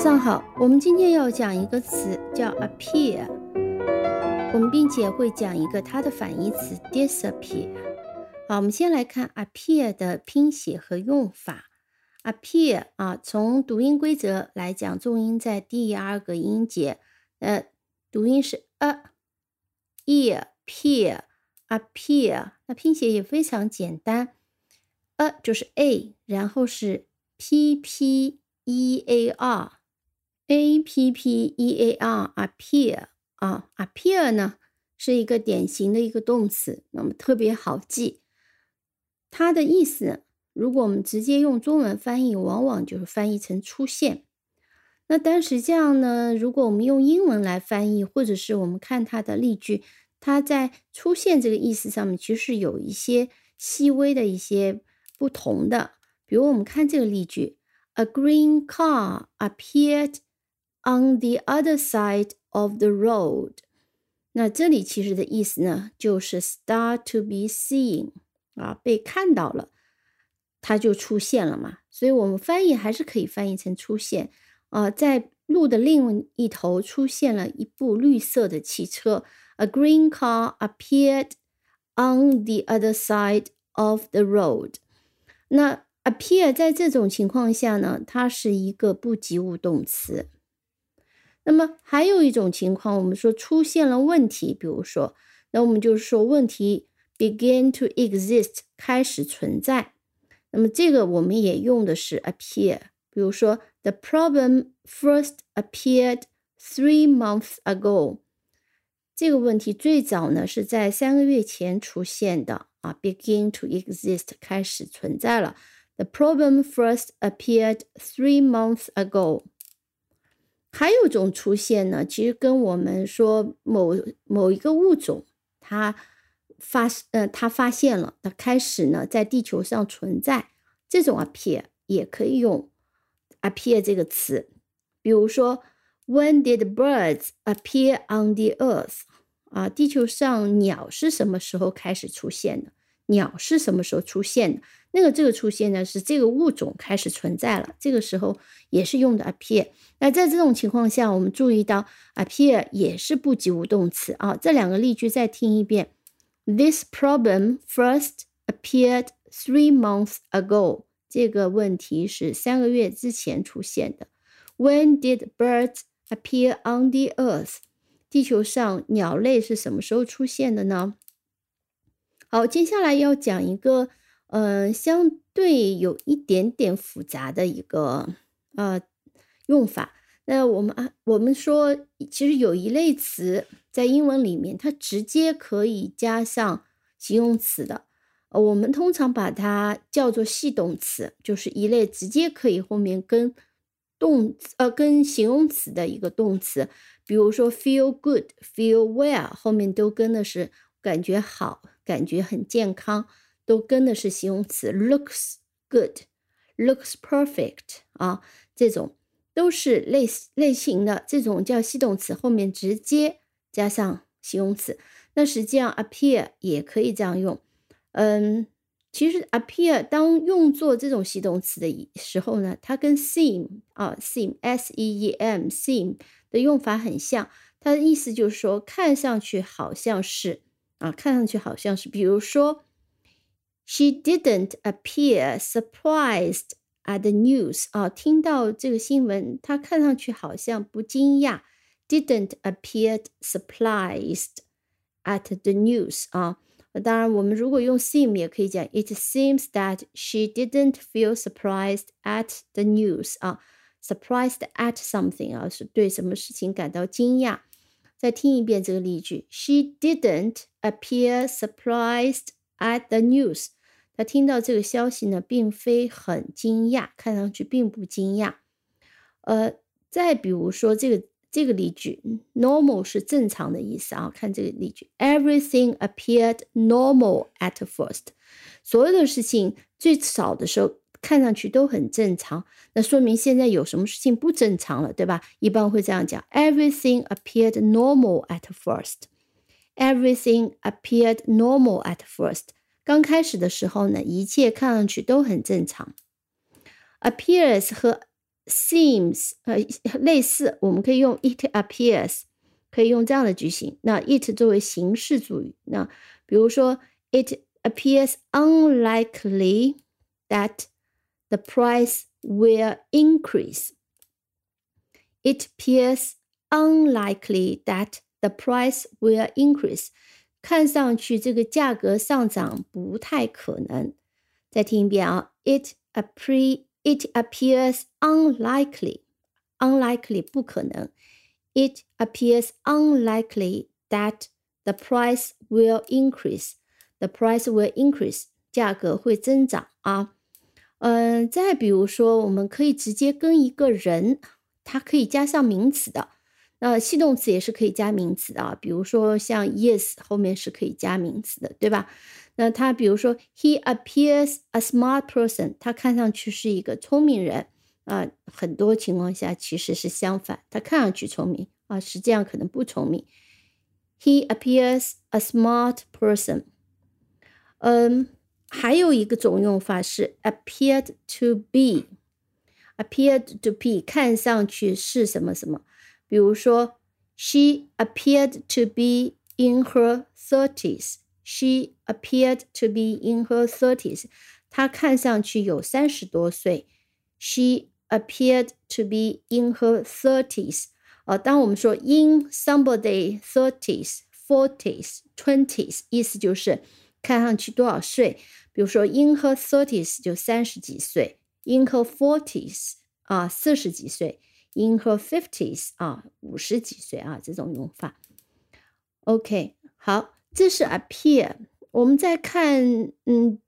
上好，我们今天要讲一个词叫 appear，我们并且会讲一个它的反义词 disappear。好，我们先来看 appear 的拼写和用法。appear 啊，从读音规则来讲，重音在第二个音节，呃，读音是 a，ear，pear，appear。那拼写也非常简单，a 就是 a，然后是 p p e a r a p p e a r，appear 啊，appear 呢是一个典型的一个动词，那么特别好记，它的意思。如果我们直接用中文翻译，往往就是翻译成出现。那但实际上呢，如果我们用英文来翻译，或者是我们看它的例句，它在出现这个意思上面，其实有一些细微的一些不同的。比如我们看这个例句：A green car appeared on the other side of the road。那这里其实的意思呢，就是 start to be seen 啊，被看到了。它就出现了嘛，所以我们翻译还是可以翻译成出现。啊，在路的另一头出现了一部绿色的汽车，A green car appeared on the other side of the road。那 appear 在这种情况下呢，它是一个不及物动词。那么还有一种情况，我们说出现了问题，比如说，那我们就是说问题 begin to exist 开始存在。那么这个我们也用的是 appear，比如说 the problem first appeared three months ago，这个问题最早呢是在三个月前出现的啊，begin to exist 开始存在了。The problem first appeared three months ago。还有一种出现呢，其实跟我们说某某一个物种它。发呃，它发现了，它开始呢，在地球上存在。这种 appear 也可以用 appear 这个词。比如说，When did birds appear on the earth？啊，地球上鸟是什么时候开始出现的？鸟是什么时候出现的？那个这个出现呢，是这个物种开始存在了。这个时候也是用的 appear。那在这种情况下，我们注意到 appear 也是不及物动词啊。这两个例句再听一遍。This problem first appeared three months ago。这个问题是三个月之前出现的。When did birds appear on the earth？地球上鸟类是什么时候出现的呢？好，接下来要讲一个，嗯，相对有一点点复杂的一个呃用法。那我们啊，我们说，其实有一类词。在英文里面，它直接可以加上形容词的，呃，我们通常把它叫做系动词，就是一类直接可以后面跟动呃跟形容词的一个动词，比如说 feel good、feel well 后面都跟的是感觉好、感觉很健康，都跟的是形容词，looks good、looks perfect 啊，这种都是类类型的这种叫系动词，后面直接。加上形容词，那实际上 appear 也可以这样用。嗯，其实 appear 当用作这种系动词的时候呢，它跟 seem 啊 seem s e e m seem 的用法很像。它的意思就是说，看上去好像是啊，看上去好像是。比如说 ，She didn't appear surprised at the news 啊，听到这个新闻，她看上去好像不惊讶。didn't appear surprised at the news 啊。当然，我们如果用 seem 也可以讲，It seems that she didn't feel surprised at the news 啊，surprised at something 啊，是对什么事情感到惊讶。再听一遍这个例句：She didn't appear surprised at the news。 他听到这个消息呢，并非很惊讶，看上去并不惊讶。呃，再比如说这个这个例句，normal 是正常的意思啊。看这个例句，Everything appeared normal at first。所有的事情最早的时候看上去都很正常，那说明现在有什么事情不正常了，对吧？一般会这样讲，Everything appeared normal at first。Everything appeared normal at first。刚开始的时候呢，一切看上去都很正常。Appears 和 seems，呃，类似，我们可以用 it appears，可以用这样的句型。那 it 作为形式主语，那比如说 it appears unlikely that the price will increase. It appears unlikely that the price will increase. 看上去这个价格上涨不太可能。再听一遍啊，It appear it appears unlikely unlikely 不可能。It appears unlikely that the price will increase. The price will increase. 价格会增长啊。嗯，再比如说，我们可以直接跟一个人，它可以加上名词的。那系动词也是可以加名词的啊，比如说像 yes 后面是可以加名词的，对吧？那他比如说 he appears a smart person，他看上去是一个聪明人啊，很多情况下其实是相反，他看上去聪明啊，实际上可能不聪明。He appears a smart person。嗯，还有一个总用法是 appeared to be，appeared to be 看上去是什么什么。比如说，She appeared to be in her thirties. She appeared to be in her thirties. 她看上去有三十多岁。She appeared to be in her thirties. 啊，当我们说 in somebody thirties, forties, twenties，意思就是看上去多少岁。比如说 in her thirties 就三十几岁，in her forties 啊四十几岁。 In her fifties 啊，五十几岁啊，这种用法。OK，好，这是 appear。我们再看，嗯，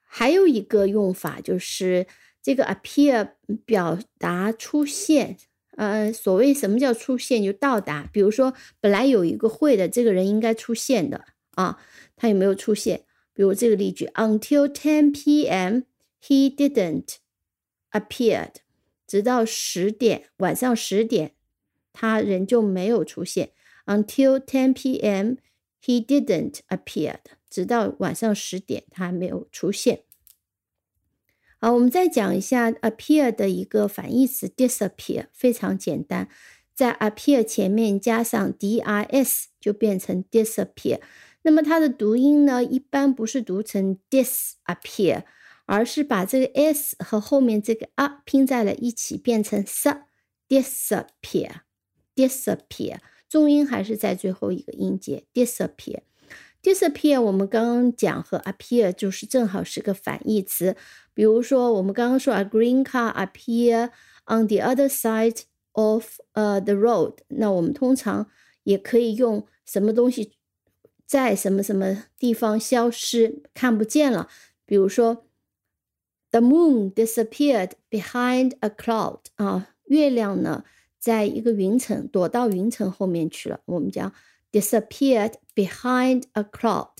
还有一个用法就是这个 appear 表达出现。呃，所谓什么叫出现，就到达。比如说，本来有一个会的，这个人应该出现的啊，他有没有出现？比如这个例句：Until 10 p.m., he didn't appeared. 直到十点，晚上十点，他仍旧没有出现。Until 10 p.m., he didn't appear. 直到晚上十点，他还没有出现。好，我们再讲一下 appear 的一个反义词 disappear，非常简单，在 appear 前面加上 dis 就变成 disappear。那么它的读音呢，一般不是读成 disappear。而是把这个 s 和后面这个 a 拼在了一起，变成 s，disappear，disappear，重音还是在最后一个音节，disappear，disappear。我们刚刚讲和 appear 就是正好是个反义词。比如说，我们刚刚说 a green car appear on the other side of 呃 the road，那我们通常也可以用什么东西在什么什么地方消失，看不见了。比如说。The moon disappeared behind a cloud 啊，月亮呢，在一个云层躲到云层后面去了。我们讲 disappeared behind a cloud。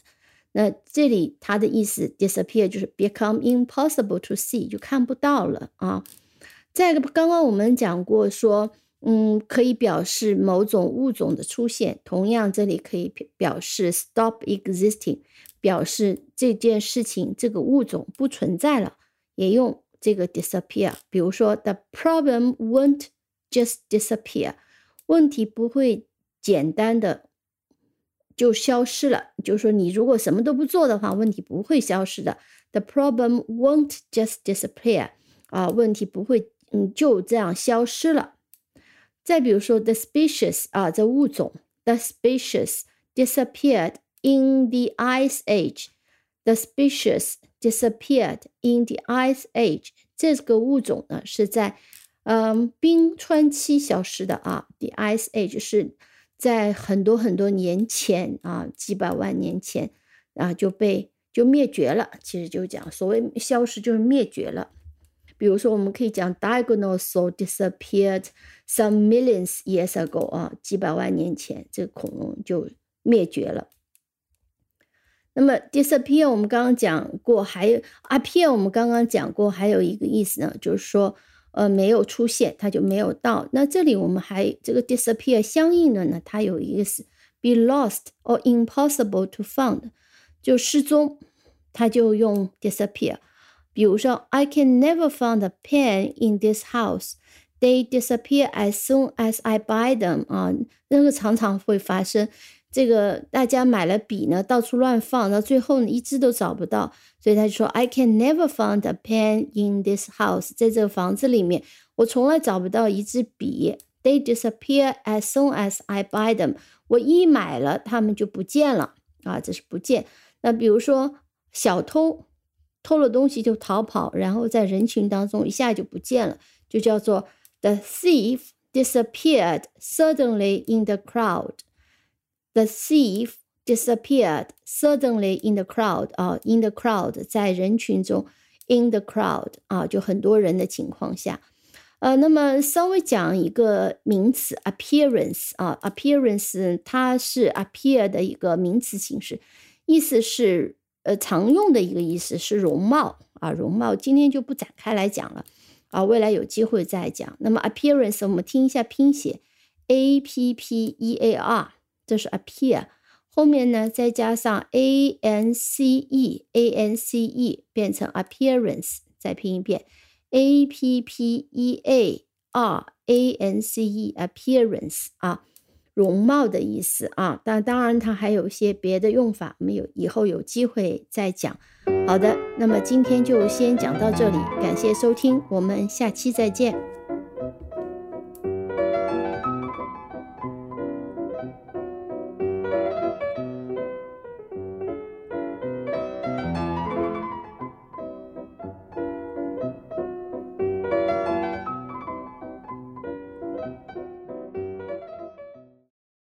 那这里它的意思 disappear 就是 become impossible to see，就看不到了啊。再个，刚刚我们讲过说，嗯，可以表示某种物种的出现。同样，这里可以表示 stop existing，表示这件事情这个物种不存在了。也用这个 disappear，比如说 the problem won't just disappear，问题不会简单的就消失了。就是说，你如果什么都不做的话，问题不会消失的。The problem won't just disappear，啊，问题不会嗯就这样消失了。再比如说 the species，啊，这物种，the species disappeared in the ice age。The species disappeared in the ice age。这个物种呢是在嗯冰川期消失的啊。The ice age 是在很多很多年前啊，几百万年前啊就被就灭绝了。其实就讲所谓消失就是灭绝了。比如说我们可以讲 Diagonosaur disappeared some millions years ago 啊，几百万年前这个恐龙就灭绝了。那么 disappear 我们刚刚讲过，还有 appear 我们刚刚讲过，还有一个意思呢，就是说呃没有出现，它就没有到。那这里我们还这个 disappear 相应的呢，它有一个是 be lost or impossible to find，就失踪，它就用 disappear。比如说，I can never find a pen in this house. They disappear as soon as I buy them. 啊，那个常常会发生。这个大家买了笔呢，到处乱放，到最后呢，一支都找不到。所以他就说，I can never find a pen in this house. 在这个房子里面，我从来找不到一支笔。They disappear as soon as I buy them. 我一买了，它们就不见了啊，这是不见。那比如说，小偷偷了东西就逃跑，然后在人群当中一下就不见了，就叫做 The thief disappeared suddenly in the crowd. The thief disappeared suddenly in the crowd 啊，in the crowd 在人群中，in the crowd 啊，就很多人的情况下，呃，那么稍微讲一个名词 appearance 啊，appearance 它是 appear 的一个名词形式，意思是呃常用的一个意思是容貌啊，容貌今天就不展开来讲了啊，未来有机会再讲。那么 appearance 我们听一下拼写，a p p e a r。这是 appear，后面呢再加上 a n c e，a n c e 变成 appearance，再拼一遍 a p p e a r a n c e，appearance 啊，容貌的意思啊。但当然它还有一些别的用法，我们有以后有机会再讲。好的，那么今天就先讲到这里，感谢收听，我们下期再见。